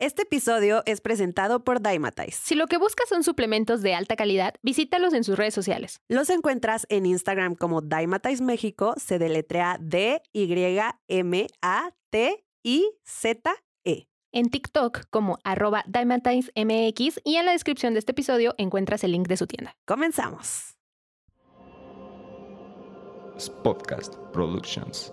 Este episodio es presentado por Dymatize. Si lo que buscas son suplementos de alta calidad, visítalos en sus redes sociales. Los encuentras en Instagram como Dymatize México, se deletrea D-Y-M-A-T-I-Z-E. En TikTok como arroba MX y en la descripción de este episodio encuentras el link de su tienda. Comenzamos. Podcast Productions.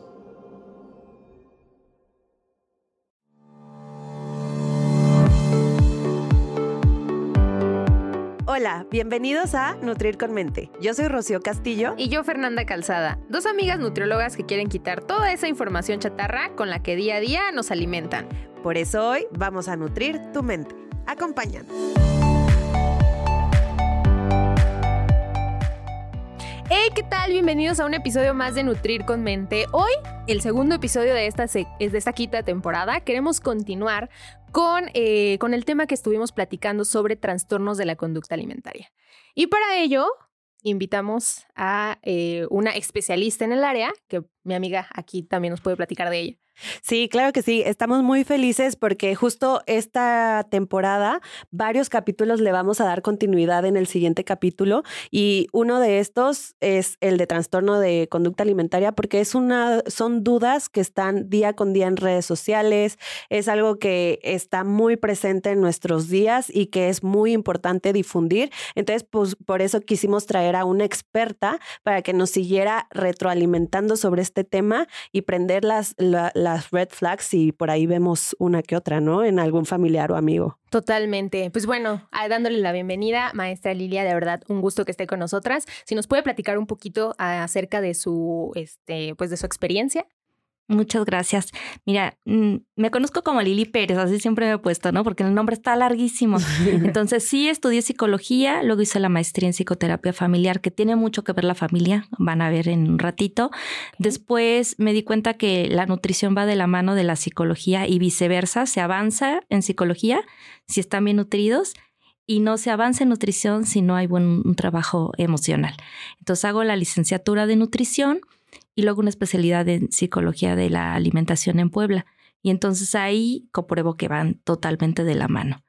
Hola, bienvenidos a Nutrir con Mente. Yo soy Rocío Castillo. Y yo Fernanda Calzada, dos amigas nutriólogas que quieren quitar toda esa información chatarra con la que día a día nos alimentan. Por eso hoy vamos a nutrir tu mente. Acompáñanos. Hey, ¿qué tal? Bienvenidos a un episodio más de Nutrir con Mente. Hoy, el segundo episodio de esta, de esta quinta temporada, queremos continuar con, eh, con el tema que estuvimos platicando sobre trastornos de la conducta alimentaria. Y para ello, invitamos a eh, una especialista en el área, que mi amiga aquí también nos puede platicar de ella. Sí, claro que sí. Estamos muy felices porque justo esta temporada, varios capítulos le vamos a dar continuidad en el siguiente capítulo y uno de estos es el de trastorno de conducta alimentaria porque es una, son dudas que están día con día en redes sociales, es algo que está muy presente en nuestros días y que es muy importante difundir. Entonces, pues por eso quisimos traer a una experta para que nos siguiera retroalimentando sobre este tema y prender las las red flags y por ahí vemos una que otra, ¿no? En algún familiar o amigo. Totalmente. Pues bueno, dándole la bienvenida, maestra Lilia, de verdad, un gusto que esté con nosotras. Si nos puede platicar un poquito acerca de su, este, pues de su experiencia. Muchas gracias. Mira, mm, me conozco como Lili Pérez, así siempre me he puesto, ¿no? Porque el nombre está larguísimo. Entonces sí, estudié psicología, luego hice la maestría en psicoterapia familiar, que tiene mucho que ver la familia, van a ver en un ratito. Después me di cuenta que la nutrición va de la mano de la psicología y viceversa, se avanza en psicología si están bien nutridos y no se avanza en nutrición si no hay buen un trabajo emocional. Entonces hago la licenciatura de nutrición y luego una especialidad en psicología de la alimentación en Puebla. Y entonces ahí compruebo que van totalmente de la mano.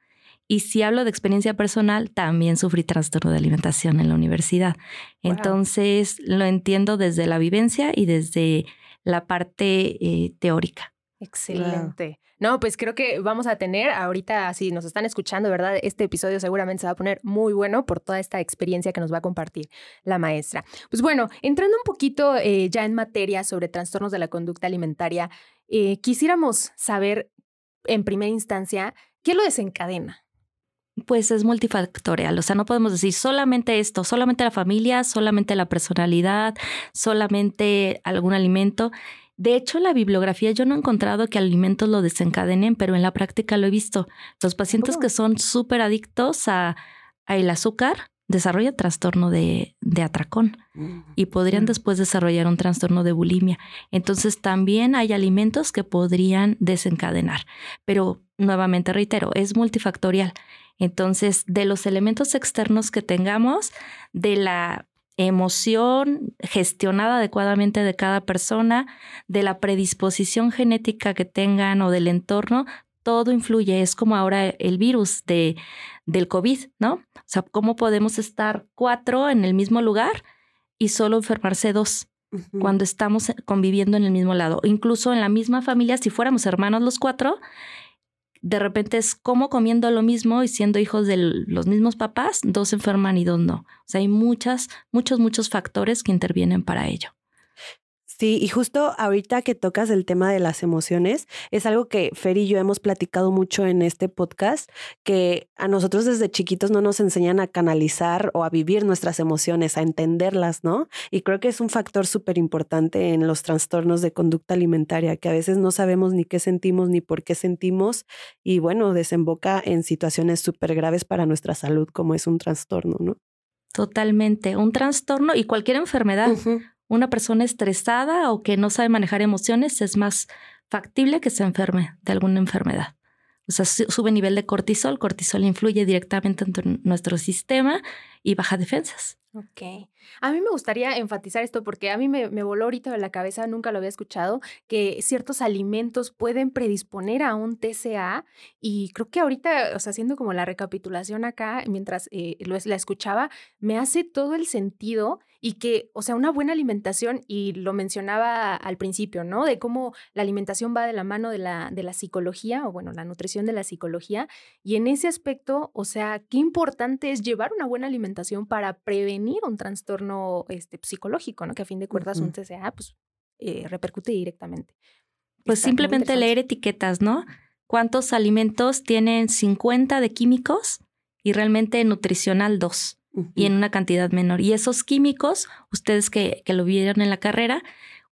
Y si hablo de experiencia personal, también sufrí trastorno de alimentación en la universidad. Entonces lo entiendo desde la vivencia y desde la parte eh, teórica. Excelente. No, pues creo que vamos a tener ahorita, si nos están escuchando, ¿verdad? Este episodio seguramente se va a poner muy bueno por toda esta experiencia que nos va a compartir la maestra. Pues bueno, entrando un poquito eh, ya en materia sobre trastornos de la conducta alimentaria, eh, quisiéramos saber en primera instancia qué lo desencadena. Pues es multifactorial, o sea, no podemos decir solamente esto, solamente la familia, solamente la personalidad, solamente algún alimento. De hecho, la bibliografía yo no he encontrado que alimentos lo desencadenen, pero en la práctica lo he visto. Los pacientes que son súper adictos a, el azúcar desarrollan trastorno de, atracón mm, y podrían mm. después desarrollar un trastorno de bulimia. Entonces también hay alimentos que podrían desencadenar, pero nuevamente reitero, es multifactorial. Entonces, de los elementos externos que tengamos, de la emoción gestionada adecuadamente de cada persona, de la predisposición genética que tengan o del entorno, todo influye. Es como ahora el virus de, del COVID, ¿no? O sea, ¿cómo podemos estar cuatro en el mismo lugar y solo enfermarse dos? cuando estamos conviviendo en el mismo lado. Incluso en la misma familia, si fuéramos hermanos los cuatro, de repente es como comiendo lo mismo y siendo hijos de los mismos papás, dos enferman y dos no. O sea, hay muchas, muchos, muchos factores que intervienen para ello. Sí, y justo ahorita que tocas el tema de las emociones, es algo que Fer y yo hemos platicado mucho en este podcast, que a nosotros desde chiquitos no nos enseñan a canalizar o a vivir nuestras emociones, a entenderlas, ¿no? Y creo que es un factor súper importante en los trastornos de conducta alimentaria, que a veces no sabemos ni qué sentimos ni por qué sentimos, y bueno, desemboca en situaciones súper graves para nuestra salud, como es un trastorno, ¿no? Totalmente, un trastorno y cualquier enfermedad una persona estresada o que no sabe manejar emociones es más factible que se enferme de alguna enfermedad. O sea, sube nivel de cortisol, cortisol influye directamente en nuestro sistema y baja defensas. Ok. A mí me gustaría enfatizar esto porque a mí me, me, voló ahorita de la cabeza, nunca lo había escuchado, que ciertos alimentos pueden predisponer a un TCA y creo que ahorita, o sea, haciendo como la recapitulación acá, mientras eh, lo, la escuchaba, me hace todo el sentido y que, o sea, una buena alimentación, y lo mencionaba al principio, ¿no? De cómo la alimentación va de la mano de la, de la psicología, o bueno, la nutrición de la psicología, y en ese aspecto, o sea, qué importante es llevar una buena alimentación para prevenir un trastorno este, psicológico, ¿no? Que a fin de cuentas un TCA, pues, eh, repercute directamente. Pues simplemente leer etiquetas, ¿no? ¿Cuántos alimentos tienen 50 de químicos y realmente nutricional 2? y en una cantidad menor. Y esos químicos, ustedes que, que lo vieron en la carrera,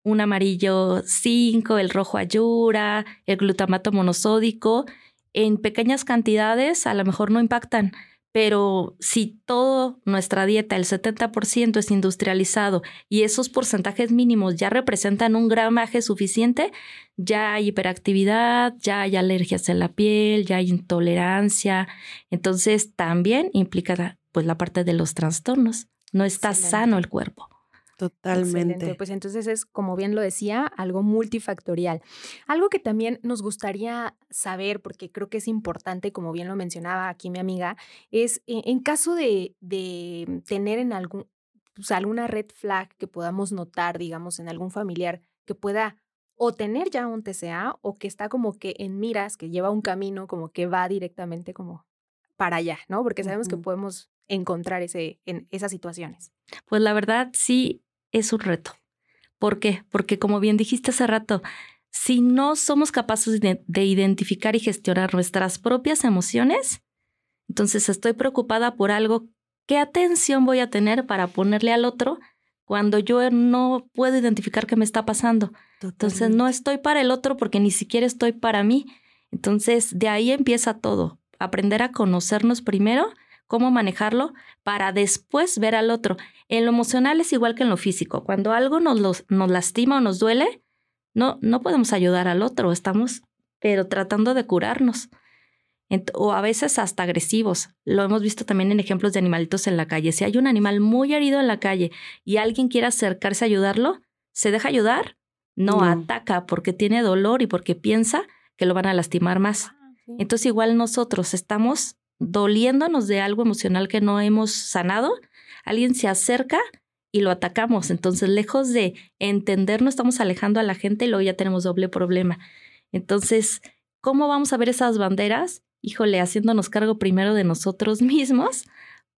un amarillo 5, el rojo ayura, el glutamato monosódico, en pequeñas cantidades a lo mejor no impactan, pero si toda nuestra dieta, el 70% es industrializado y esos porcentajes mínimos ya representan un gramaje suficiente, ya hay hiperactividad, ya hay alergias en la piel, ya hay intolerancia. Entonces también implica pues la parte de los trastornos. No está sano el cuerpo. Totalmente. Pues entonces es, como bien lo decía, algo multifactorial. Algo que también nos gustaría saber, porque creo que es importante, como bien lo mencionaba aquí mi amiga, es e, en caso de, de tener en algún, pues alguna red flag que podamos notar, digamos, en algún familiar que pueda o tener ya un TCA o que está como que en miras, que lleva un camino como que va directamente como para allá, ¿no? Porque sabemos que podemos encontrar ese, en esas situaciones. Pues la verdad sí es un reto. ¿Por qué? Porque como bien dijiste hace rato, si no somos capaces de, identificar y gestionar nuestras propias emociones, entonces estoy preocupada por algo, ¿qué atención voy a tener para ponerle al otro cuando yo no puedo identificar qué me está pasando? Entonces no estoy para el otro porque ni siquiera estoy para mí. Entonces de ahí empieza todo, aprender a conocernos primero cómo manejarlo para después ver al otro. En lo emocional es igual que en lo físico. Cuando algo nos, nos lastima o nos duele, no, no podemos ayudar al otro, estamos pero tratando de curarnos. O a veces hasta agresivos. Lo hemos visto también en ejemplos de animalitos en la calle. Si hay un animal muy herido en la calle y alguien quiere acercarse a ayudarlo, ¿se deja ayudar? No, ataca porque tiene dolor y porque piensa que lo van a lastimar más. Ah, Entonces igual nosotros estamos doliéndonos de algo emocional que no hemos sanado, alguien se acerca y lo atacamos. Entonces, lejos de entender, no estamos alejando a la gente y luego ya tenemos doble problema. Entonces, ¿cómo vamos a ver esas banderas? Híjole, haciéndonos cargo primero de nosotros mismos,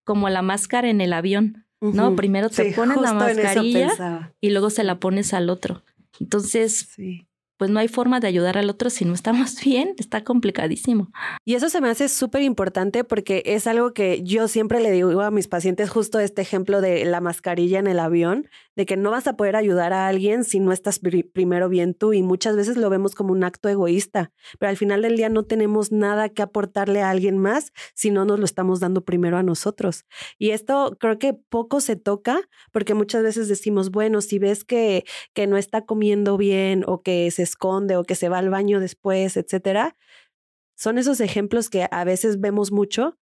como la máscara en el avión, ¿no? Primero te pones la mascarilla y luego se la pones al otro. Entonces, sí pues no hay forma de ayudar al otro si no estamos bien, está complicadísimo. Y eso se me hace súper importante porque es algo que yo siempre le digo a mis pacientes, justo este ejemplo de la mascarilla en el avión, de que no vas a poder ayudar a alguien si no estás primero bien tú y muchas veces lo vemos como un acto egoísta, pero al final del día no tenemos nada que aportarle a alguien más si no nos lo estamos dando primero a nosotros. Y esto creo que poco se toca porque muchas veces decimos, bueno, si ves que, que no está comiendo bien o que se esconde o que se va al baño después, etcétera. Son esos ejemplos que a veces vemos mucho,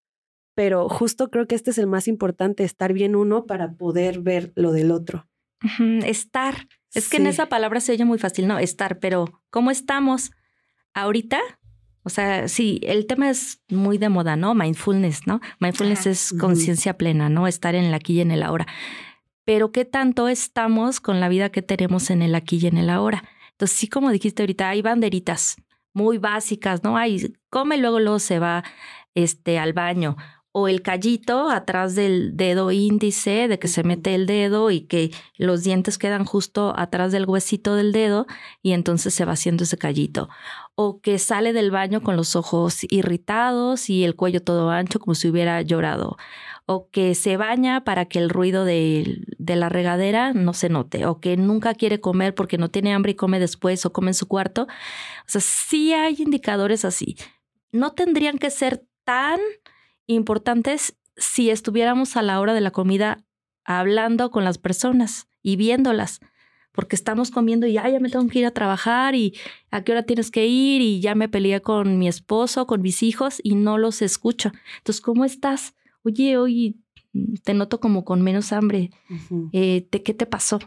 pero justo creo que este es el más importante, estar bien uno para poder ver lo del otro. Estar. Es que en esa palabra se oye muy fácil, ¿no? Estar, pero ¿cómo estamos ahorita? O sea, sí, el tema es muy de moda, ¿no? Mindfulness, ¿no? Mindfulness es conciencia plena, ¿no? Estar en el aquí y en el ahora. Pero ¿qué tanto estamos con la vida que tenemos en el aquí y en el ahora? Entonces, sí, como dijiste ahorita, hay banderitas muy básicas, ¿no? Hay, come luego, luego se va este, al baño. O el callito atrás del dedo índice, de que se mete el dedo y que los dientes quedan justo atrás del huesito del dedo y entonces se va haciendo ese callito. O que sale del baño con los ojos irritados y el cuello todo ancho como si hubiera llorado o que se baña para que el ruido de, la regadera no se note, o que nunca quiere comer porque no tiene hambre y come después o come en su cuarto. O sea, sí hay indicadores así. No tendrían que ser tan importantes si estuviéramos a la hora de la comida hablando con las personas y viéndolas, porque estamos comiendo y ya, ya me tengo que ir a trabajar y a qué hora tienes que ir y ya me peleé con mi esposo, con mis hijos y no los escucho. Entonces, ¿cómo estás? Oye, oye, te noto como con menos hambre. Eh, ¿De qué te pasó?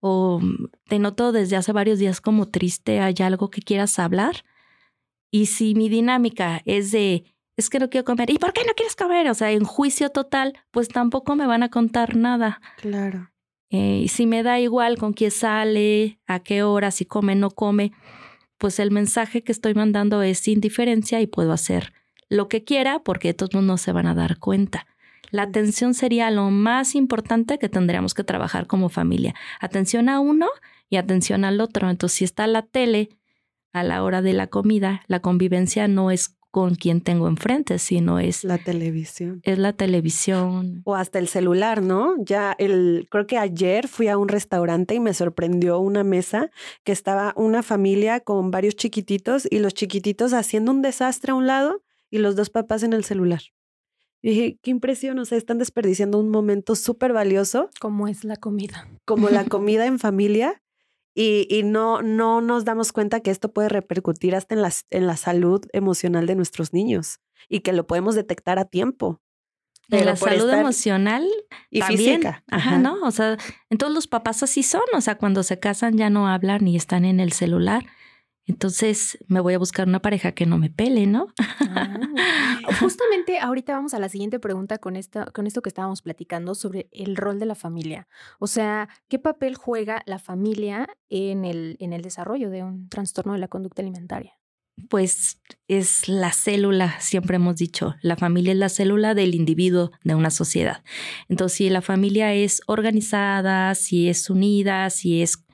O te noto desde hace varios días como triste, ¿hay algo que quieras hablar? Y si mi dinámica es de, es que no quiero comer, ¿y por qué no quieres comer? O sea, en juicio total, pues tampoco me van a contar nada. Claro. Eh, si me da igual con quién sale, a qué hora, si come, no come, pues el mensaje que estoy mandando es indiferencia y puedo hacer lo que quiera porque todos no se van a dar cuenta. La atención sería lo más importante que tendríamos que trabajar como familia. Atención a uno y atención al otro. Entonces, si está la tele a la hora de la comida, la convivencia no es con quien tengo enfrente, sino es la televisión. Es la televisión. O hasta el celular, ¿no? Ya el, creo que ayer fui a un restaurante y me sorprendió una mesa que estaba una familia con varios chiquititos y los chiquititos haciendo un desastre a un lado y los dos papás en el celular. Y dije, qué impresión, o sea, están desperdiciando un momento súper valioso. Como es la comida. Como la comida en familia y, no, no nos damos cuenta que esto puede repercutir hasta en la, en la salud emocional de nuestros niños y que lo podemos detectar a tiempo. En la salud emocional y física. Ajá, ¿no? O sea, en todos los papás así son. O sea, cuando se casan ya no hablan ni están en el celular. Entonces me voy a buscar una pareja que no me pele, ¿no? Ah, justamente ahorita vamos a la siguiente pregunta con, esta, con esto que estábamos platicando sobre el rol de la familia. O sea, ¿qué papel juega la familia en el, en el desarrollo de un trastorno de la conducta alimentaria? Pues es la célula, siempre hemos dicho, la familia es la célula del individuo de una sociedad. Entonces, si la familia es organizada, si es unida, si es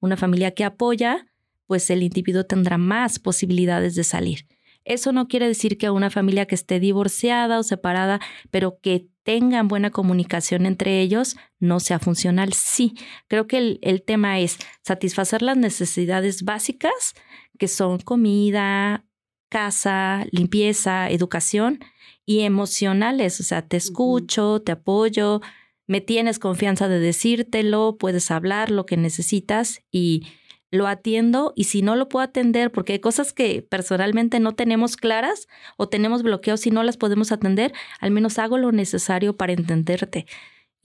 una familia que apoya, pues el individuo tendrá más posibilidades de salir. Eso no quiere decir que a una familia que esté divorciada o separada, pero que tengan buena comunicación entre ellos, no sea funcional. Sí, creo que el, el tema es satisfacer las necesidades básicas, que son comida, casa, limpieza, educación y emocionales. O sea, te escucho, te apoyo, me tienes confianza de decírtelo, puedes hablar lo que necesitas y lo atiendo y si no lo puedo atender, porque hay cosas que personalmente no tenemos claras o tenemos bloqueos y no las podemos atender, al menos hago lo necesario para entenderte.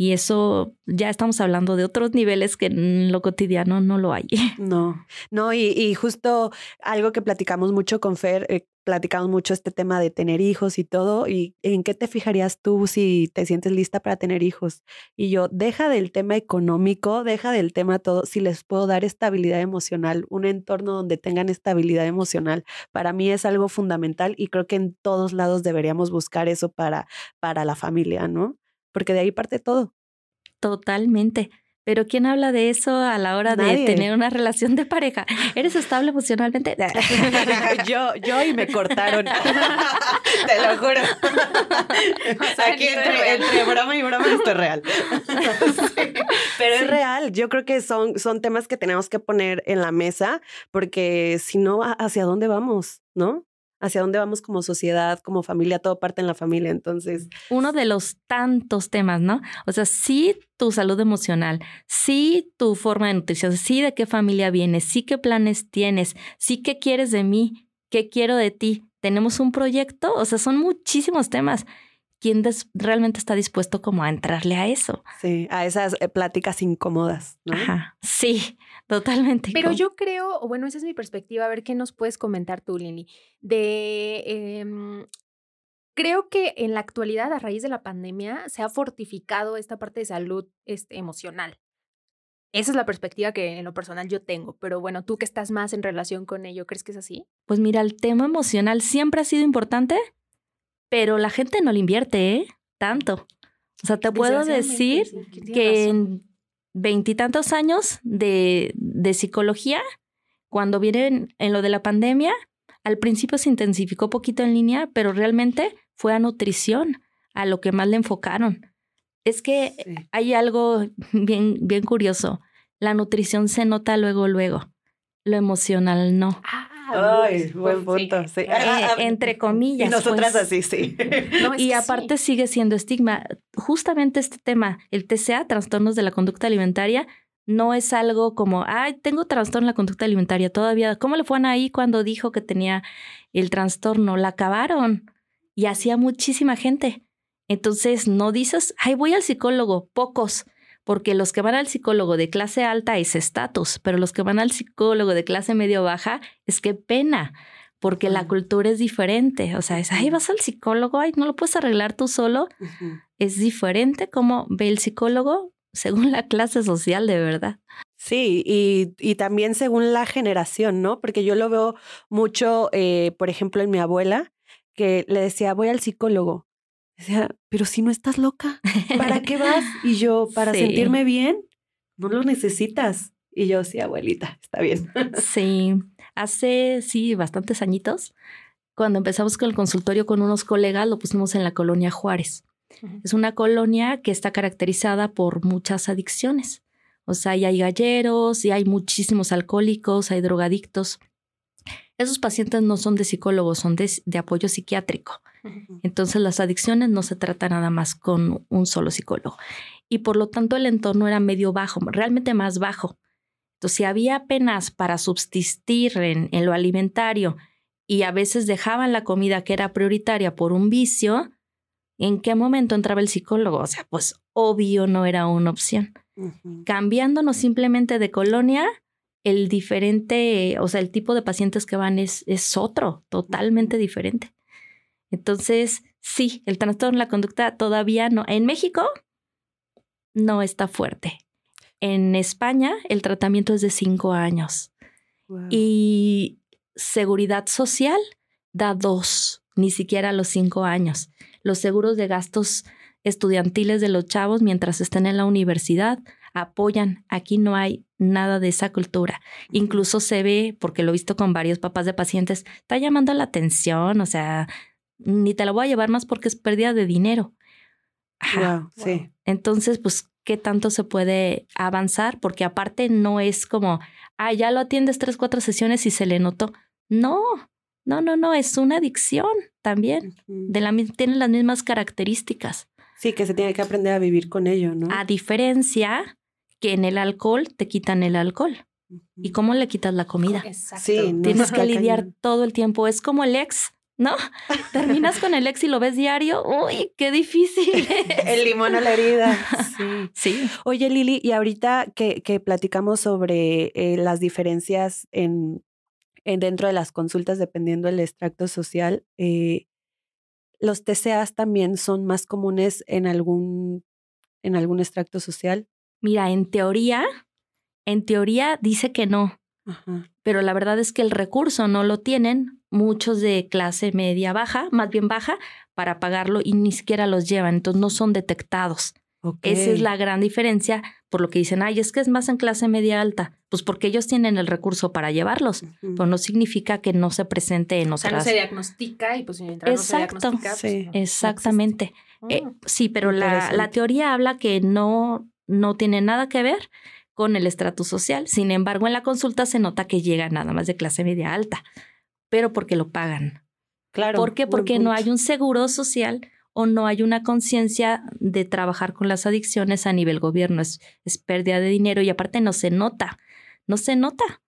Y eso ya estamos hablando de otros niveles que en lo cotidiano no lo hay. No, no, y, justo algo que platicamos mucho con Fer, eh, platicamos mucho este tema de tener hijos y todo, y en qué te fijarías tú si te sientes lista para tener hijos. Y yo, deja del tema económico, deja del tema todo, si les puedo dar estabilidad emocional, un entorno donde tengan estabilidad emocional, para mí es algo fundamental y creo que en todos lados deberíamos buscar eso para, para la familia, ¿no? Porque de ahí parte todo. Totalmente. Pero ¿quién habla de eso a la hora de tener una relación de pareja? ¿Eres estable emocionalmente? yo, yo y me cortaron. Te lo juro. Aquí entre, broma y broma esto es real. Pero es real. Yo creo que son, son temas que tenemos que poner en la mesa porque si no, ¿hacia dónde vamos? ¿No? Hacia dónde vamos como sociedad, como familia, todo parte en la familia. Entonces. Uno de los tantos temas, ¿no? O sea, sí tu salud emocional, sí tu forma de nutrición, sí de qué familia vienes, sí qué planes tienes, sí qué quieres de mí, qué quiero de ti. Tenemos un proyecto, o sea, son muchísimos temas. ¿Quién realmente está dispuesto como a entrarle a eso? Sí, a esas eh, pláticas incómodas, ¿no? Ajá, sí. Totalmente. Pero yo creo, o bueno, esa es mi perspectiva, a ver qué nos puedes comentar tú, Lili, de... Em, creo que en la actualidad, a raíz de la pandemia, se ha fortificado esta parte de salud este, emocional. Esa es la perspectiva que en lo personal yo tengo, pero bueno, tú que estás más en relación con ello, ¿crees que es así? Pues mira, el tema emocional siempre ha sido importante, pero la gente no le invierte, ¿eh? Tanto. O sea, te puedo decir que en veintitantos años de, de psicología, cuando vienen en lo de la pandemia, al principio se intensificó poquito en línea, pero realmente fue a nutrición, a lo que más le enfocaron. Es que hay algo bien, bien curioso. La nutrición se nota luego, luego. Lo emocional no. Ah, Ay, buen punto. Sí. Eh, entre comillas. Y nosotras pues. así, sí. y aparte sigue siendo estigma. Justamente este tema, el TCA, trastornos de la conducta alimentaria, no es algo como, ay, tengo trastorno de la conducta alimentaria todavía. ¿Cómo le fue a ahí cuando dijo que tenía el trastorno? La acabaron y hacía muchísima gente. Entonces no dices, ay, voy al psicólogo, pocos, porque los que van al psicólogo de clase alta es estatus, pero los que van al psicólogo de clase medio baja es que pena, porque la cultura es diferente. O sea, es, ay, vas al psicólogo, ay, no lo puedes arreglar tú solo. Es diferente como ve el psicólogo según la clase social de verdad. Sí, y, y, también según la generación, ¿no? Porque yo lo veo mucho, eh, por ejemplo, en mi abuela, que le decía, voy al psicólogo. Decía, pero si no estás loca, ¿para qué vas? Y yo, para sentirme bien, no lo necesitas. Y yo, sí, abuelita, está bien. Sí, hace, sí, bastantes añitos, cuando empezamos con el consultorio con unos colegas, lo pusimos en la colonia Juárez. Es una colonia que está caracterizada por muchas adicciones. O sea, y hay galleros, y hay muchísimos alcohólicos, hay drogadictos. Esos pacientes no son de psicólogos, son de, apoyo psiquiátrico. Entonces las adicciones no se trata nada más con un solo psicólogo. Y por lo tanto el entorno era medio bajo, realmente más bajo. Entonces si había apenas para subsistir en, en lo alimentario y a veces dejaban la comida que era prioritaria por un vicio, ¿En qué momento entraba el psicólogo? O sea, pues obvio no era una opción. Cambiándonos simplemente de colonia, el diferente, o sea, el tipo de pacientes que van es, es otro, totalmente diferente. Entonces, sí, el trastorno de la conducta todavía no. En México no está fuerte. En España el tratamiento es de cinco años. Y seguridad social da dos, ni siquiera los cinco años los seguros de gastos estudiantiles de los chavos mientras estén en la universidad apoyan. Aquí no hay nada de esa cultura. Incluso se ve, porque lo he visto con varios papás de pacientes, está llamando la atención, o sea, ni te la voy a llevar más porque es pérdida de dinero. sí. Entonces, pues, ¿qué tanto se puede avanzar? Porque aparte no es como, ah, ya lo atiendes tres, cuatro sesiones y se le notó. No, no, no, no, es una adicción también. De la, tiene las mismas características. Sí, que se tiene que aprender a vivir con ello, ¿no? A diferencia que en el alcohol te quitan el alcohol. ¿Y cómo le quitas la comida? Exacto. Sí, Tienes que lidiar todo el tiempo. Es como el ex, ¿no? Terminas con el ex y lo ves diario. Uy, qué difícil. el limón a la herida. Sí. sí. Oye, Lili, y ahorita que, que platicamos sobre eh, las diferencias en dentro de las consultas, dependiendo del extracto social, eh, los TCAs también son más comunes en algún, en algún extracto social. Mira, en teoría, en teoría dice que no, pero la verdad es que el recurso no lo tienen muchos de clase media baja, más bien baja, para pagarlo y ni siquiera los llevan, entonces no son detectados. Esa es la gran diferencia, por lo que dicen, ay, es que es más en clase media alta. Pues porque ellos tienen el recurso para llevarlos, pero no significa que no se presente en otras. O sea, no se diagnostica y pues mientras Exacto, no se diagnostica, sí, pues, exactamente. Eh, mm, sí, pero la, la, teoría habla que no, no tiene nada que ver con el estrato social. Sin embargo, en la consulta se nota que llega nada más de clase media alta, pero porque lo pagan. Claro. ¿Por qué? Porque no hay un seguro social o no hay una conciencia de trabajar con las adicciones a nivel gobierno. Es, es, pérdida de dinero y aparte no se nota, no se nota.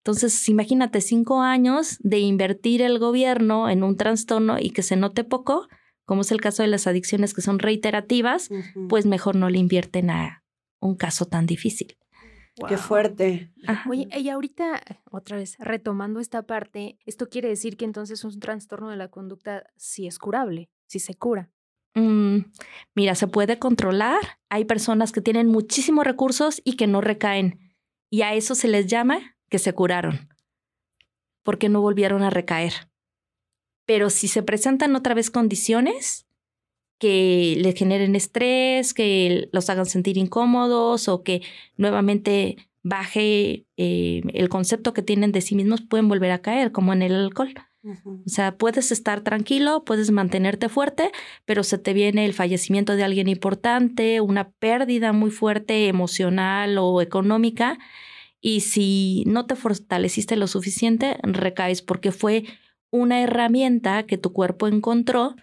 Entonces, imagínate cinco años de invertir el gobierno en un trastorno y que se note poco, como es el caso de las adicciones que son reiterativas, pues mejor no le invierten a un caso tan difícil. Qué fuerte. Oye, y ahorita, otra vez, retomando esta parte, esto quiere decir que entonces un trastorno de la conducta sí es curable si se cura? Mm, mira, se puede controlar. Hay personas que tienen muchísimos recursos y que no recaen. Y a eso se les llama que se curaron, porque no volvieron a recaer. Pero si se presentan otra vez condiciones que les generen estrés, que los hagan sentir incómodos o que nuevamente baje eh, el concepto que tienen de sí mismos, pueden volver a caer, como en el alcohol. O sea, puedes estar tranquilo, puedes mantenerte fuerte, pero se te viene el fallecimiento de alguien importante, una pérdida muy fuerte emocional o económica, y si no te fortaleciste lo suficiente, recaes porque fue una herramienta que tu cuerpo encontró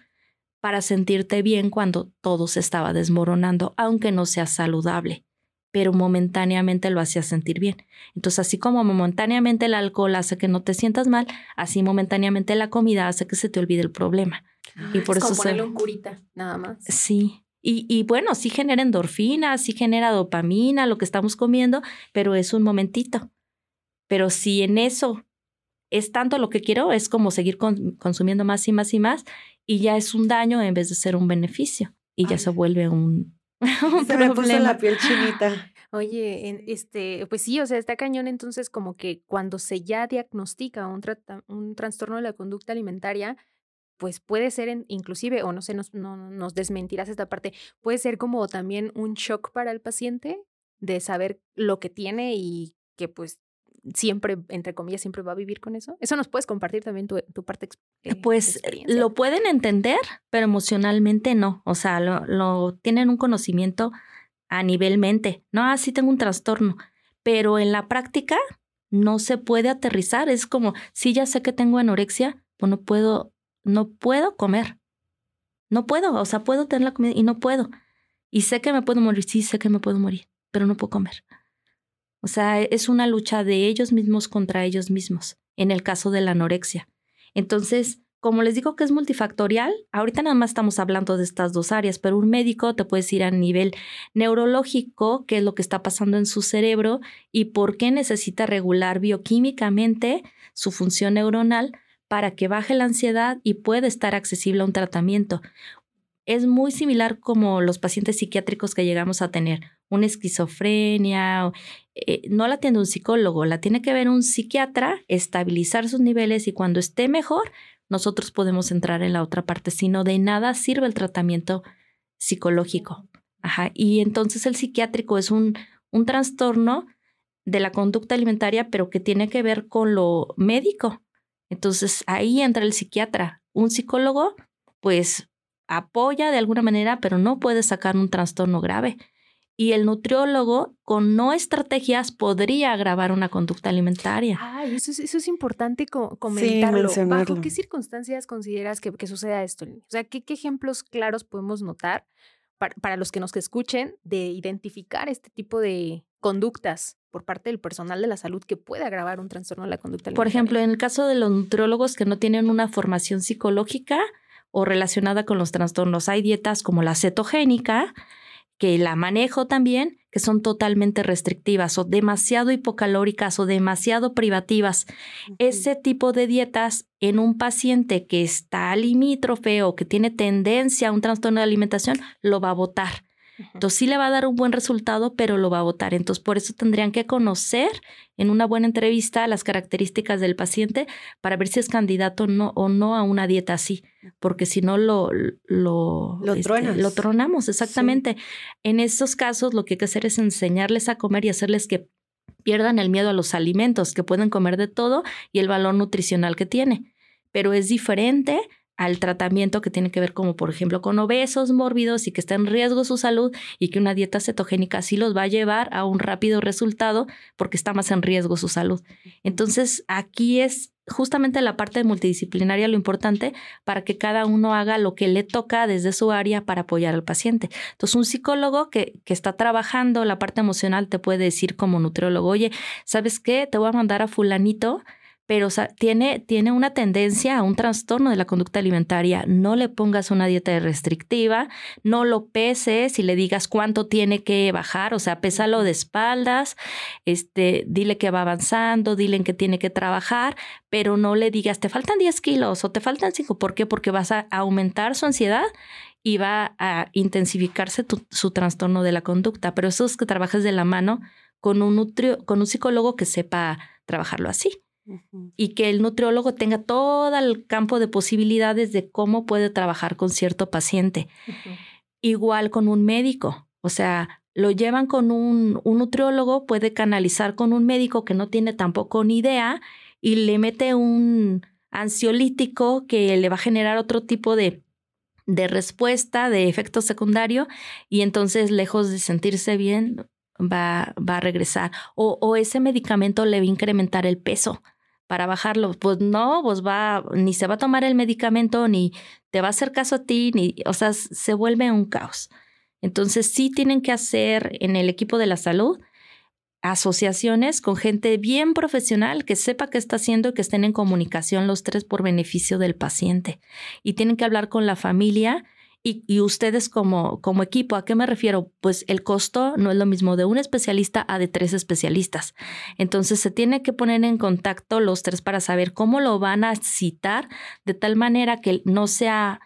para sentirte bien cuando todo se estaba desmoronando, aunque no sea saludable pero momentáneamente lo hacía sentir bien. Entonces, así como momentáneamente el alcohol hace que no te sientas mal, así momentáneamente la comida hace que se te olvide el problema. Y por es como eso se- ponerle un curita, nada más. Sí. Y, y bueno, sí genera endorfinas, sí genera dopamina, lo que estamos comiendo, pero es un momentito. Pero si en eso es tanto lo que quiero, es como seguir con- consumiendo más y más y más, y ya es un daño en vez de ser un beneficio. Y ya Ay. se vuelve un, un Se me puso la piel chinita. Oye, en- este, pues sí, o sea, está cañón entonces como que cuando se ya diagnostica un, trata- un trastorno de la conducta alimentaria, pues puede ser en- inclusive, o no sé, nos, no, no- nos desmentirás esta parte, puede ser como también un shock para el paciente de saber lo que tiene y que pues siempre, entre comillas, siempre va a vivir con eso. Eso nos puedes compartir también tu, tu parte. eh, Pues lo pueden entender, pero emocionalmente no. O sea, lo, lo tienen un conocimiento a nivel mente. No, ah, sí tengo un trastorno, pero en la práctica no se puede aterrizar. Es como, si ya sé que tengo anorexia, pues no puedo, no puedo comer. No puedo, o sea, puedo tener la comida y no puedo. Y sé que me puedo morir, sí sé que me puedo morir, pero no puedo comer. O sea, es una lucha de ellos mismos contra ellos mismos, en el caso de la anorexia. Entonces, como les digo que es multifactorial, ahorita nada más estamos hablando de estas dos áreas, pero un médico te puede decir a nivel neurológico qué es lo que está pasando en su cerebro y por qué necesita regular bioquímicamente su función neuronal para que baje la ansiedad y pueda estar accesible a un tratamiento. Es muy similar como los pacientes psiquiátricos que llegamos a tener, una esquizofrenia, eh, no la atiende un psicólogo, la tiene que ver un psiquiatra, estabilizar sus niveles y cuando esté mejor, nosotros podemos entrar en la otra parte, sino de nada sirve el tratamiento psicológico. Ajá. Y entonces el psiquiátrico es un, un trastorno de la conducta alimentaria, pero que tiene que ver con lo médico. Entonces ahí entra el psiquiatra. Un psicólogo, pues apoya de alguna manera, pero no puede sacar un trastorno grave. Y el nutriólogo, con no estrategias, podría agravar una conducta alimentaria. Ay, eso es, eso es importante co- comentarlo. mencionarlo. ¿Bajo qué circunstancias consideras que, que suceda esto? O sea, ¿qué, qué ejemplos claros podemos notar para, para los que nos escuchen de identificar este tipo de conductas por parte del personal de la salud que puede agravar un trastorno de la conducta alimentaria? Por ejemplo, en el caso de los nutriólogos que no tienen una formación psicológica o relacionada con los trastornos, hay dietas como la cetogénica, que la manejo también, que son totalmente restrictivas o demasiado hipocalóricas o demasiado privativas. Ese tipo de dietas en un paciente que está limítrofe o que tiene tendencia a un trastorno de alimentación, lo va a votar. Entonces sí le va a dar un buen resultado, pero lo va a votar. Entonces por eso tendrían que conocer en una buena entrevista las características del paciente para ver si es candidato no, o no a una dieta así, porque si no lo, lo, Lo este, lo tronamos, exactamente. En estos casos lo que hay que hacer es enseñarles a comer y hacerles que pierdan el miedo a los alimentos, que pueden comer de todo y el valor nutricional que tiene. Pero es diferente al tratamiento que tiene que ver como por ejemplo con obesos mórbidos y que está en riesgo su salud y que una dieta cetogénica sí los va a llevar a un rápido resultado porque está más en riesgo su salud. Entonces aquí es justamente la parte multidisciplinaria lo importante para que cada uno haga lo que le toca desde su área para apoyar al paciente. Entonces un psicólogo que, que está trabajando la parte emocional te puede decir como nutriólogo, oye, ¿sabes qué? Te voy a mandar a fulanito pero tiene, tiene una tendencia a un trastorno de la conducta alimentaria. No le pongas una dieta restrictiva, no lo peses y le digas cuánto tiene que bajar, o sea, pésalo de espaldas, este, dile que va avanzando, dile en qué tiene que trabajar, pero no le digas te faltan 10 kilos o te faltan 5. ¿Por qué? Porque vas a aumentar su ansiedad y va a intensificarse su trastorno de la conducta. Pero eso es que trabajes de la mano con un, nutrio, con un psicólogo que sepa trabajarlo así Y que el nutriólogo tenga todo el campo de posibilidades de cómo puede trabajar con cierto paciente. Igual con un médico, o sea, lo llevan con un, un nutriólogo, puede canalizar con un médico que no tiene tampoco ni idea y le mete un ansiolítico que le va a generar otro tipo de, de respuesta, de efecto secundario, y entonces lejos de sentirse bien, va, va a regresar. O, o ese medicamento le va a incrementar el peso para bajarlo. Pues no, pues va, ni se va a tomar el medicamento, ni te va a hacer caso a ti, ni, o sea, se vuelve un caos. Entonces sí tienen que hacer en el equipo de la salud asociaciones con gente bien profesional que sepa qué está haciendo y que estén en comunicación los tres por beneficio del paciente. Y tienen que hablar con la familia y, ustedes como, como equipo, ¿a qué me refiero? Pues el costo no es lo mismo de un especialista a de tres especialistas. Entonces se tiene que poner en contacto los tres para saber cómo lo van a citar de tal manera que no sea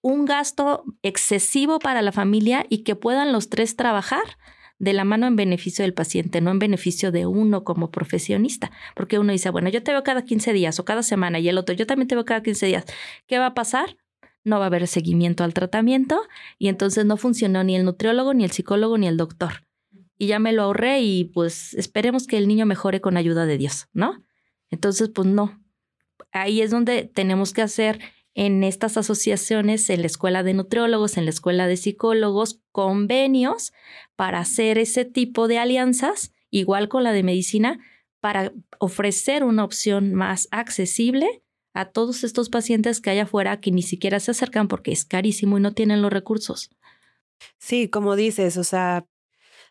un gasto excesivo para la familia y que puedan los tres trabajar de la mano en beneficio del paciente, no en beneficio de uno como profesionista. Porque uno dice, bueno, yo te veo cada 15 días o cada semana y el otro, yo también te veo cada 15 días. ¿Qué va a pasar? No va a haber seguimiento al tratamiento y entonces no funcionó ni el nutriólogo, ni el psicólogo, ni el doctor. Y ya me lo ahorré y pues esperemos que el niño mejore con ayuda de Dios, ¿no? Entonces, pues no. Ahí es donde tenemos que hacer en estas asociaciones, en la escuela de nutriólogos, en la escuela de psicólogos, convenios para hacer ese tipo de alianzas, igual con la de medicina, para ofrecer una opción más accesible a todos estos pacientes que hay afuera que ni siquiera se acercan porque es carísimo y no tienen los recursos. Sí, como dices, o sea,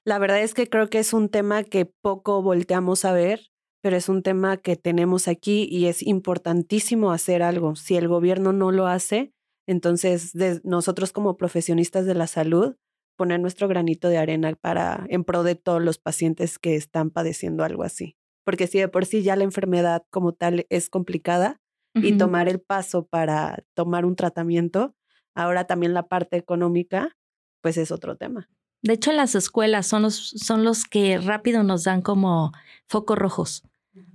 la verdad es que creo que es un tema que poco volteamos a ver pero es un tema que tenemos aquí y es importantísimo hacer algo. Si el gobierno no lo hace, entonces nosotros como profesionistas de la salud, poner nuestro granito de arena para en pro de todos los pacientes que están padeciendo algo así. Porque si de por sí ya la enfermedad como tal es complicada y tomar el paso para tomar un tratamiento, ahora también la parte económica, pues es otro tema. De hecho, las escuelas son los, son los que rápido nos dan como focos rojos.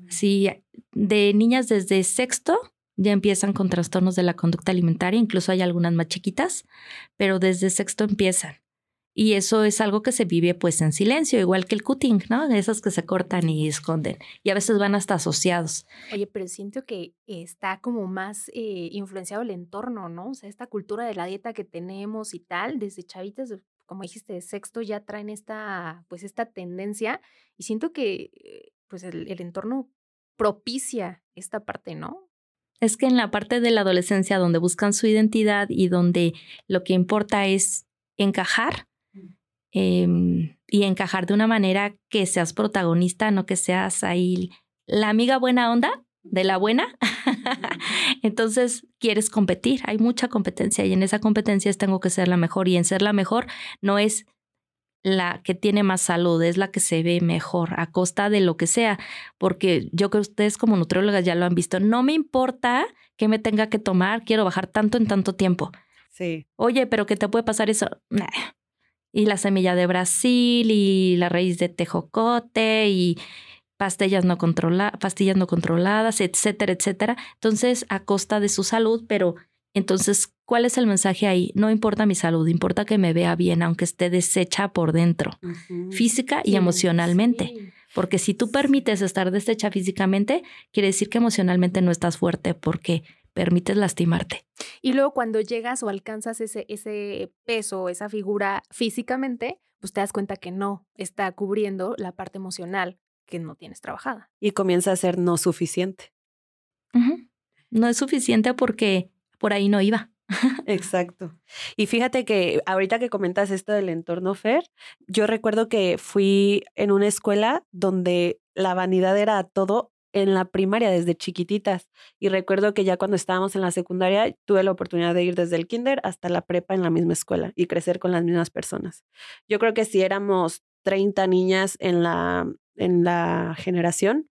Sí, de niñas desde sexto ya empiezan con trastornos de la conducta alimentaria, incluso hay algunas más chiquitas, pero desde sexto empiezan. Y eso es algo que se vive pues en silencio, igual que el cutting, ¿no? De esas que se cortan y esconden. Y a veces van hasta asociados. Oye, pero siento que está como más eh, influenciado el entorno, ¿no? O sea, esta cultura de la dieta que tenemos y tal, desde chavitas, como dijiste, de sexto ya traen esta, pues esta tendencia. Y siento que eh, pues el, el entorno propicia esta parte, ¿no? Es que en la parte de la adolescencia donde buscan su identidad y donde lo que importa es encajar eh, y encajar de una manera que seas protagonista, no que seas ahí la amiga buena onda de la buena. Entonces quieres competir, hay mucha competencia y en esa competencia tengo que ser la mejor y en ser la mejor no es la que tiene más salud, es la que se ve mejor a costa de lo que sea, porque yo creo que ustedes como nutriólogas ya lo han visto, no me importa que me tenga que tomar, quiero bajar tanto en tanto tiempo. Sí. Oye, pero ¿qué te puede pasar eso? Y la semilla de Brasil y la raíz de tejocote y pastillas no, controla pastillas no controladas, etcétera, etcétera. Entonces, a costa de su salud, pero entonces, ¿cuál es el mensaje ahí? No importa mi salud, importa que me vea bien, aunque esté deshecha por dentro, física y emocionalmente. Porque si tú permites estar deshecha físicamente, quiere decir que emocionalmente no estás fuerte porque permites lastimarte. Y luego cuando llegas o alcanzas ese, ese peso, esa figura físicamente, pues te das cuenta que no está cubriendo la parte emocional que no tienes trabajada. Y comienza a ser no suficiente. No es suficiente porque por ahí no iba. Exacto. Y fíjate que ahorita que comentas esto del entorno Fer, yo recuerdo que fui en una escuela donde la vanidad era todo en la primaria desde chiquititas y recuerdo que ya cuando estábamos en la secundaria tuve la oportunidad de ir desde el kinder hasta la prepa en la misma escuela y crecer con las mismas personas. Yo creo que si éramos 30 niñas en la en la generación,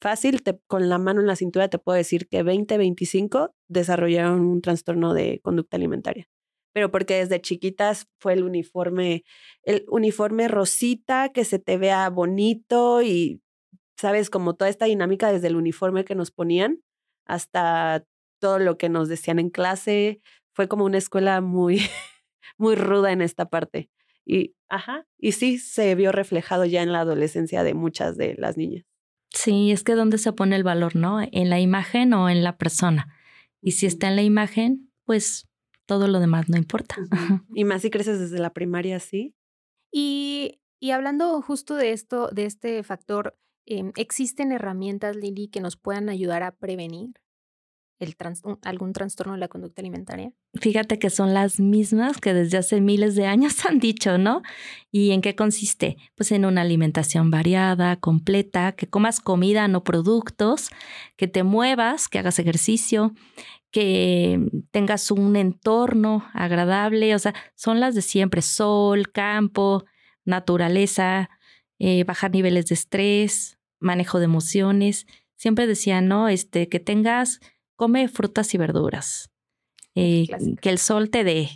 fácil, con la mano en la cintura te puedo decir que 20, 25 desarrollaron un trastorno de conducta alimentaria. Pero porque desde chiquitas fue el uniforme, el uniforme rosita, que se te vea bonito y, sabes, como toda esta dinámica desde el uniforme que nos ponían hasta todo lo que nos decían en clase. Fue como una escuela muy, muy ruda en esta parte. Y, ajá, y sí se vio reflejado ya en la adolescencia de muchas de las niñas. Sí, es que dónde se pone el valor, ¿no? ¿En la imagen o en la persona? Y si está en la imagen, pues todo lo demás no importa. Y más si creces desde la primaria, sí. Y, y hablando justo de esto, de este factor, em, ¿existen herramientas, Lili, que nos puedan ayudar a prevenir? el algún trastorno de la conducta alimentaria? Fíjate que son las mismas que desde hace miles de años han dicho, ¿no? ¿Y en qué consiste? Pues en una alimentación variada, completa, que comas comida, no productos, que te muevas, que hagas ejercicio, que tengas un entorno agradable, o sea, son las de siempre, sol, campo, naturaleza, eh, bajar niveles de estrés, manejo de emociones. Siempre decía, ¿no? Este, que tengas come frutas y verduras, eh, que el sol te dé.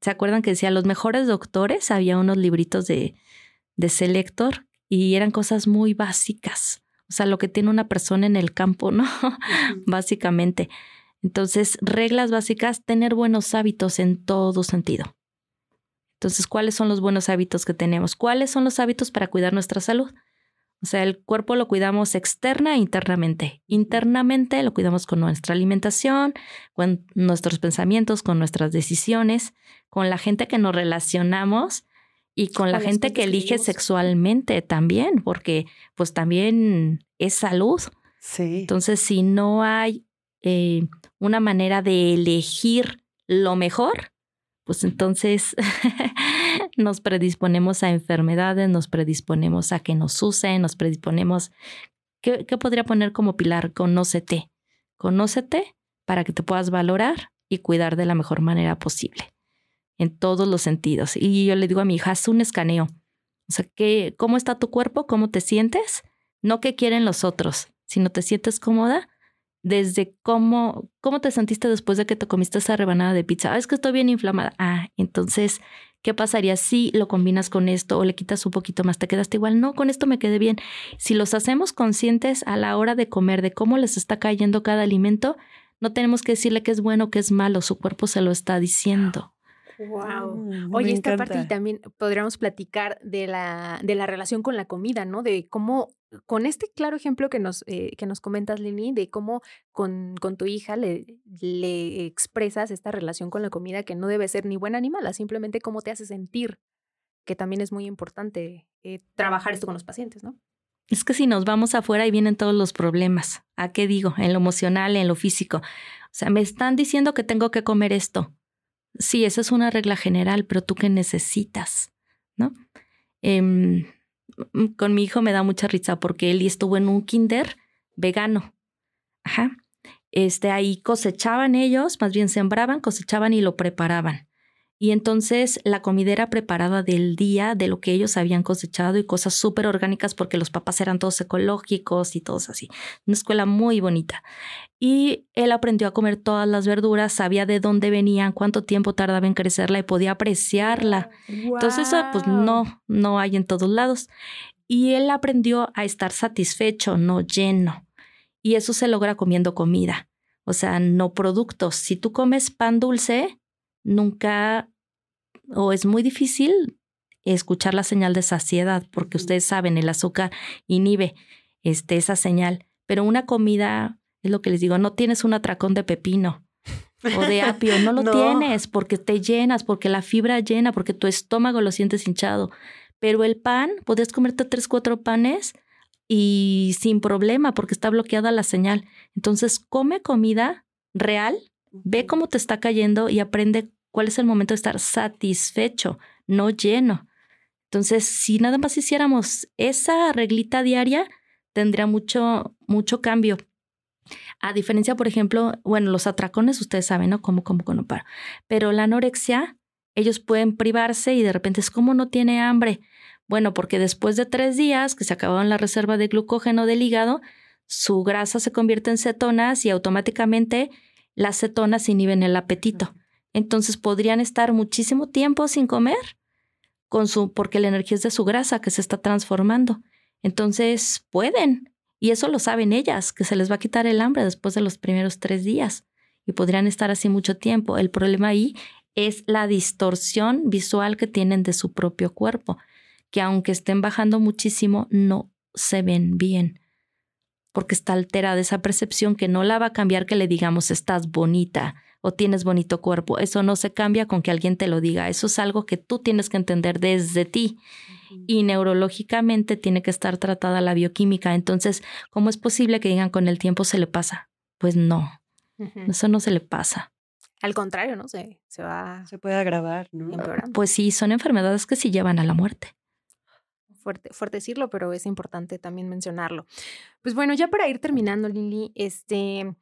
¿Se acuerdan que decía los mejores doctores? Había unos libritos de, de Selector y eran cosas muy básicas. O sea, lo que tiene una persona en el campo, ¿no? Básicamente. Entonces, reglas básicas, tener buenos hábitos en todo sentido. Entonces, ¿cuáles son los buenos hábitos que tenemos? ¿Cuáles son los hábitos para cuidar nuestra salud? O sea, el cuerpo lo cuidamos externa e internamente. Internamente lo cuidamos con nuestra alimentación, con nuestros pensamientos, con nuestras decisiones, con la gente que nos relacionamos y con, la gente que elige sexualmente también, porque pues también es salud. Sí. Entonces, si no hay eh, una manera de elegir lo mejor, pues entonces nos predisponemos a enfermedades, nos predisponemos a que nos usen, nos predisponemos... ¿Qué, podría poner como pilar? Conócete. Conócete para que te puedas valorar y cuidar de la mejor manera posible, en todos los sentidos. Y yo le digo a mi hija, haz un escaneo. O sea, ¿qué, ¿cómo está tu cuerpo? ¿Cómo te sientes? No qué quieren los otros, sino te sientes cómoda desde cómo, cómo te sentiste después de que te comiste esa rebanada de pizza. Ah, es que estoy bien inflamada. Ah, entonces, ¿qué pasaría si lo combinas con esto o le quitas un poquito más? ¿Te quedaste igual? No, con esto me quedé bien. Si los hacemos conscientes a la hora de comer, de cómo les está cayendo cada alimento, no tenemos que decirle que es bueno, que es malo, su cuerpo se lo está diciendo. Wow. Oye, esta parte y también podríamos platicar de la, de la relación con la comida, ¿no? De cómo, con este claro ejemplo que nos, eh, que nos comentas, Lini, de cómo con, con tu hija le, le expresas esta relación con la comida que no debe ser ni buena ni mala, simplemente cómo te hace sentir, que también es muy importante eh, trabajar esto con los pacientes, ¿no? Es que si nos vamos afuera y vienen todos los problemas. ¿A qué digo? En lo emocional, en lo físico. O sea, me están diciendo que tengo que comer esto. Sí, esa es una regla general, pero tú qué necesitas, ¿no? Em, con mi hijo me da mucha risa porque él estuvo en un kinder vegano. Ajá. Este, ahí cosechaban ellos, más bien sembraban, cosechaban y lo preparaban. Y entonces la comida era preparada del día, de lo que ellos habían cosechado y cosas súper orgánicas porque los papás eran todos ecológicos y todos así. Una escuela muy bonita. Y él aprendió a comer todas las verduras, sabía de dónde venían, cuánto tiempo tardaba en crecerla y podía apreciarla. Entonces eso pues no, no hay en todos lados. Y él aprendió a estar satisfecho, no lleno. Y eso se logra comiendo comida, o sea, no productos. Si tú comes pan dulce, nunca o es muy difícil escuchar la señal de saciedad, porque ustedes saben, el azúcar inhibe este, esa señal. Pero una comida, es lo que les digo, no tienes un atracón de pepino o de apio, no lo tienes porque te llenas, porque la fibra llena, porque tu estómago lo sientes hinchado. Pero el pan, puedes comerte tres, cuatro panes y sin problema porque está bloqueada la señal. Entonces, come comida real, ve cómo te está cayendo y aprende cuál es el momento de estar satisfecho, no lleno. Entonces, si nada más hiciéramos esa reglita diaria, tendría mucho, mucho cambio. A diferencia, por ejemplo, bueno, los atracones, ustedes saben, ¿no? Como, como, no para. Pero la anorexia, ellos pueden privarse y de repente es como no tiene hambre. Bueno, porque después de tres días que se acabaron la reserva de glucógeno del hígado, su grasa se convierte en cetonas y automáticamente las cetonas inhiben el apetito. Entonces podrían estar muchísimo tiempo sin comer con su, porque la energía es de su grasa que se está transformando. Entonces pueden, y eso lo saben ellas, que se les va a quitar el hambre después de los primeros tres días y podrían estar así mucho tiempo. El problema ahí es la distorsión visual que tienen de su propio cuerpo, que aunque estén bajando muchísimo, no se ven bien, porque está alterada esa percepción que no la va a cambiar que le digamos estás bonita, o tienes bonito cuerpo. Eso no se cambia con que alguien te lo diga. Eso es algo que tú tienes que entender desde ti. Y neurológicamente tiene que estar tratada la bioquímica. Entonces, ¿cómo es posible que digan con el tiempo se le pasa? Pues no. Eso no se le pasa. Al contrario, ¿no? Se, se va Se puede agravar, ¿no? empeorando. Pues sí, son enfermedades que sí llevan a la muerte. fuerte, fuerte decirlo, pero es importante también mencionarlo. Pues bueno, ya para ir terminando, Lili, este,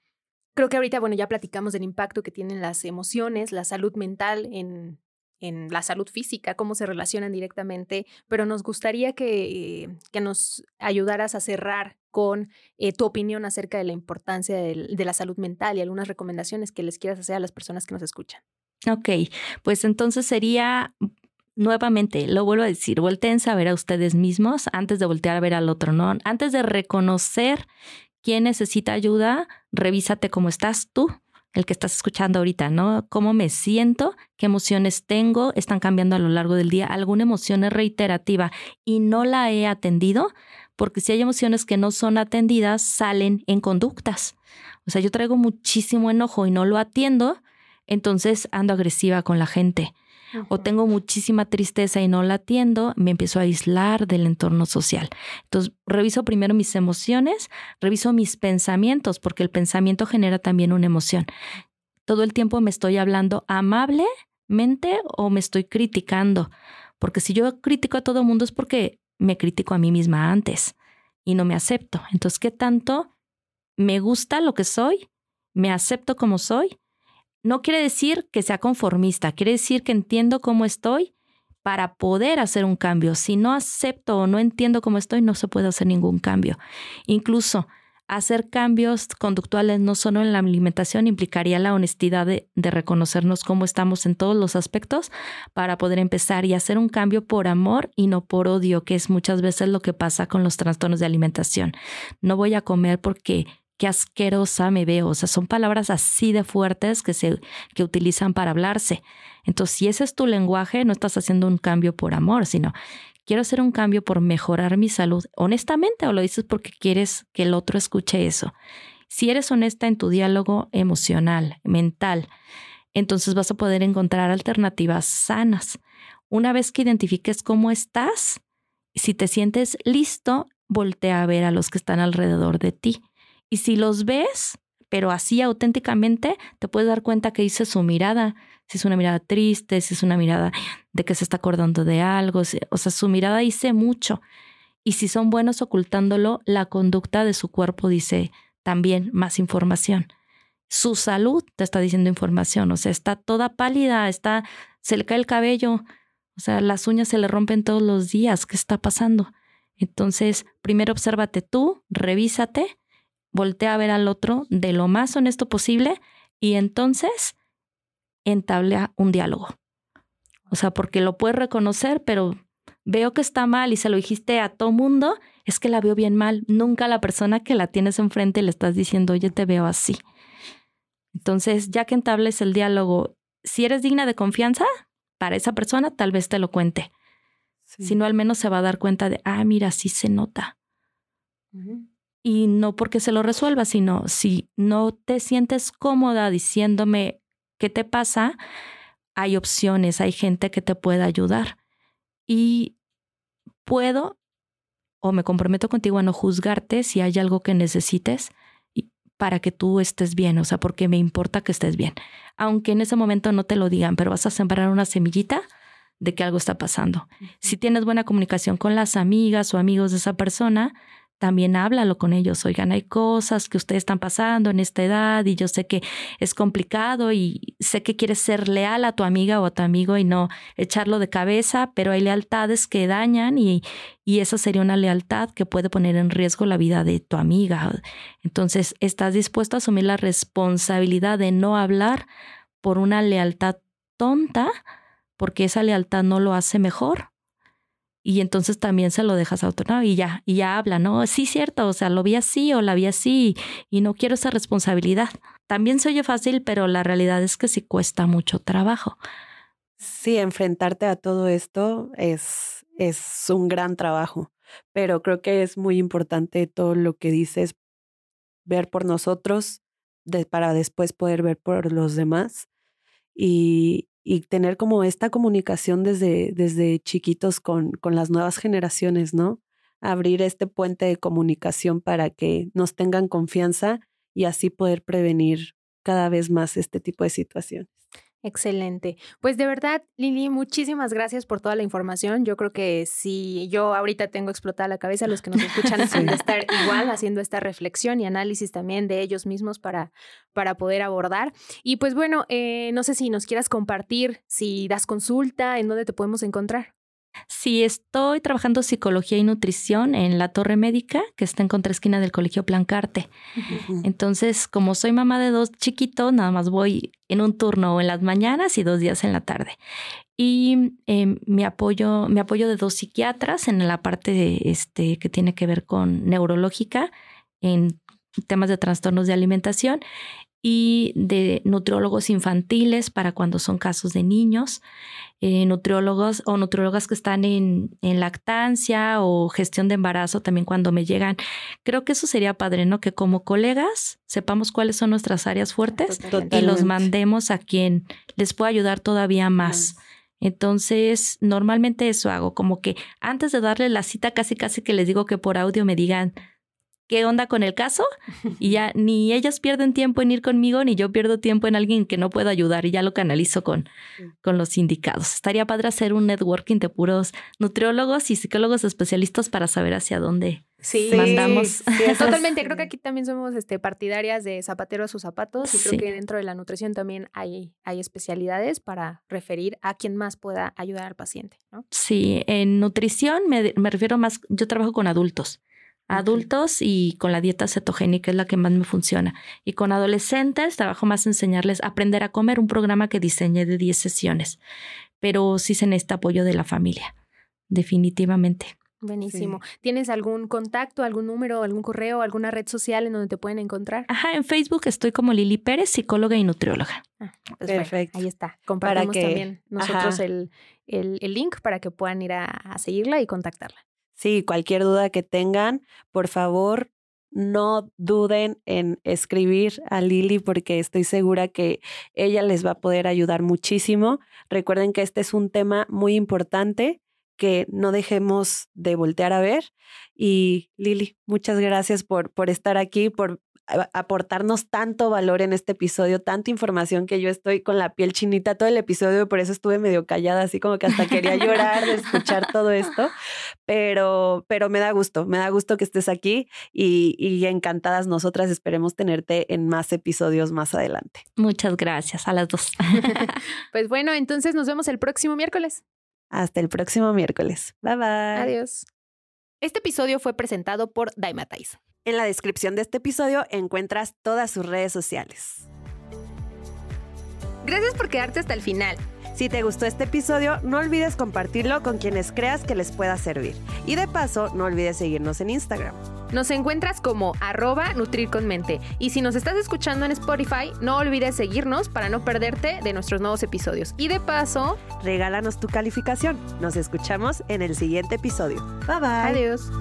creo que ahorita, bueno, ya platicamos del impacto que tienen las emociones, la salud mental en, en la salud física, cómo se relacionan directamente, pero nos gustaría que, que nos ayudaras a cerrar con eh, tu opinión acerca de la importancia de la salud mental y algunas recomendaciones que les quieras hacer a las personas que nos escuchan. Ok, pues entonces sería nuevamente, lo vuelvo a decir, volteense a ver a ustedes mismos antes de voltear a ver al otro, ¿no? Antes de reconocer quién necesita ayuda, revísate cómo estás tú, el que estás escuchando ahorita, ¿no? ¿Cómo me siento? ¿Qué emociones tengo? ¿Están cambiando a lo largo del día? ¿Alguna emoción es reiterativa y no la he atendido? Porque si hay emociones que no son atendidas, salen en conductas. O sea, yo traigo muchísimo enojo y no lo atiendo, entonces ando agresiva con la gente. O tengo muchísima tristeza y no la atiendo, me empiezo a aislar del entorno social. Entonces, reviso primero mis emociones, reviso mis pensamientos, porque el pensamiento genera también una emoción. Todo el tiempo me estoy hablando amablemente o me estoy criticando. Porque si yo critico a todo mundo es porque me critico a mí misma antes y no me acepto. Entonces, ¿qué tanto me gusta lo que soy? ¿Me acepto como soy? No quiere decir que sea conformista, quiere decir que entiendo cómo estoy para poder hacer un cambio. Si no acepto o no entiendo cómo estoy, no se puede hacer ningún cambio. Incluso hacer cambios conductuales no solo en la alimentación implicaría la honestidad de, reconocernos cómo estamos en todos los aspectos para poder empezar y hacer un cambio por amor y no por odio, que es muchas veces lo que pasa con los trastornos de alimentación. No voy a comer porque qué asquerosa me veo. O sea, son palabras así de fuertes que se que utilizan para hablarse. Entonces, si ese es tu lenguaje, no estás haciendo un cambio por amor, sino quiero hacer un cambio por mejorar mi salud. Honestamente, o lo dices porque quieres que el otro escuche eso. Si eres honesta en tu diálogo emocional, mental, entonces vas a poder encontrar alternativas sanas. Una vez que identifiques cómo estás, si te sientes listo, voltea a ver a los que están alrededor de ti. Y si los ves, pero así auténticamente, te puedes dar cuenta que dice su mirada. Si es una mirada triste, si es una mirada de que se está acordando de algo. si- o sea, su mirada dice mucho. Y si son buenos ocultándolo, la conducta de su cuerpo dice también más información. Su salud te está diciendo información. O sea, está toda pálida, está, se le cae el cabello. O sea, las uñas se le rompen todos los días. ¿Qué está pasando? Entonces, primero obsérvate tú, revísate voltea a ver al otro de lo más honesto posible y entonces entablea un diálogo. O sea, porque lo puedes reconocer, pero veo que está mal y se lo dijiste a todo mundo, es que la veo bien mal. Nunca la persona que la tienes enfrente le estás diciendo, oye, te veo así. Entonces, ya que entables el diálogo, si eres digna de confianza para esa persona, tal vez te lo cuente. Sí. Si no, al menos se va a dar cuenta de, ah, mira, sí se nota y no porque se lo resuelva, sino si no te sientes cómoda diciéndome qué te pasa, hay opciones, hay gente que te puede ayudar. Y puedo o me comprometo contigo a no juzgarte si hay algo que necesites y- para que tú estés bien, o sea, porque me importa que estés bien. Aunque en ese momento no te lo digan, pero vas a sembrar una semillita de que algo está pasando. Si tienes buena comunicación con las amigas o amigos de esa persona, también háblalo con ellos. Oigan, hay cosas que ustedes están pasando en esta edad y yo sé que es complicado y sé que quieres ser leal a tu amiga o a tu amigo y no echarlo de cabeza, pero hay lealtades que dañan y, y esa sería una lealtad que puede poner en riesgo la vida de tu amiga. Entonces, ¿estás dispuesto a asumir la responsabilidad de no hablar por una lealtad tonta? Porque esa lealtad no lo hace mejor y entonces también se lo dejas a otro. Y ya, y ya habla, ¿no? Sí, cierto, o sea, lo vi así o la vi así y no quiero esa responsabilidad. También se oye fácil, pero la realidad es que sí cuesta mucho trabajo. Sí, enfrentarte a todo esto es, es un gran trabajo, pero creo que es muy importante todo lo que dices, ver por nosotros para después poder ver por los demás y, y tener como esta comunicación desde, desde chiquitos con, con las nuevas generaciones, ¿no? Abrir este puente de comunicación para que nos tengan confianza y así poder prevenir cada vez más este tipo de situaciones. Excelente. Pues de verdad, Lili, muchísimas gracias por toda la información. Yo creo que si yo ahorita tengo explotada la cabeza, los que nos escuchan han de estar igual haciendo esta reflexión y análisis también de ellos mismos para, para poder abordar. Y pues bueno, eh, no sé si nos quieras compartir, si das consulta, en dónde te podemos encontrar. Sí, estoy trabajando psicología y nutrición en la Torre Médica, que está en contraesquina del Colegio Plancarte. Entonces, como soy mamá de dos chiquitos, nada más voy en un turno en las mañanas y dos días en la tarde. Y eh, me, apoyo, me apoyo de dos psiquiatras en la parte de, este, que tiene que ver con neurológica, en temas de trastornos de alimentación y de nutriólogos infantiles para cuando son casos de niños, eh, nutriólogos o nutriólogas que están en, en, lactancia o gestión de embarazo también cuando me llegan. Creo que eso sería padre, ¿no? Que como colegas sepamos cuáles son nuestras áreas fuertes y los mandemos a quien les pueda ayudar todavía más. Entonces, normalmente eso hago, como que antes de darle la cita, casi casi que les digo que por audio me digan, qué onda con el caso y ya ni ellas pierden tiempo en ir conmigo ni yo pierdo tiempo en alguien que no pueda ayudar y ya lo canalizo con, con los indicados. Estaría padre hacer un networking de puros nutriólogos y psicólogos especialistas para saber hacia dónde sí, mandamos. totalmente. Creo que aquí también somos este, partidarias de zapatero a sus zapatos y creo que dentro de la nutrición también hay, hay especialidades para referir a quien más pueda ayudar al paciente. ¿no? Sí, en nutrición me, me refiero más, yo trabajo con adultos adultos y con la dieta cetogénica es la que más me funciona. Y con adolescentes trabajo más enseñarles a aprender a comer, un programa que diseñé de 10 sesiones. Pero sí se necesita apoyo de la familia, definitivamente. Buenísimo. ¿Tienes algún contacto, algún número, algún correo, alguna red social en donde te pueden encontrar? Ajá, en Facebook estoy como Lili Pérez, psicóloga y nutrióloga. Ah, pues Perfecto. ahí está. Compartimos también nosotros el, el, link para que puedan ir a seguirla y contactarla. Sí, cualquier duda que tengan, por favor, no duden en escribir a Lili porque estoy segura que ella les va a poder ayudar muchísimo. Recuerden que este es un tema muy importante que no dejemos de voltear a ver. Y Lili, muchas gracias por, por estar aquí, por aportarnos tanto valor en este episodio, tanta información que yo estoy con la piel chinita todo el episodio, por eso estuve medio callada, así como que hasta quería llorar de escuchar todo esto, pero, pero me da gusto, me da gusto que estés aquí y, y encantadas nosotras esperemos tenerte en más episodios más adelante. Muchas gracias a las dos. pues bueno, entonces nos vemos el próximo miércoles. Hasta el próximo miércoles. Bye bye. Adiós. Este episodio fue presentado por Daimatize. En la descripción de este episodio encuentras todas sus redes sociales. Gracias por quedarte hasta el final. Si te gustó este episodio, no olvides compartirlo con quienes creas que les pueda servir. Y de paso, no olvides seguirnos en Instagram. Nos encuentras como arroba Nutrir con Mente. Y si nos estás escuchando en Spotify, no olvides seguirnos para no perderte de nuestros nuevos episodios. Y de paso, regálanos tu calificación. Nos escuchamos en el siguiente episodio. Bye bye. Adiós.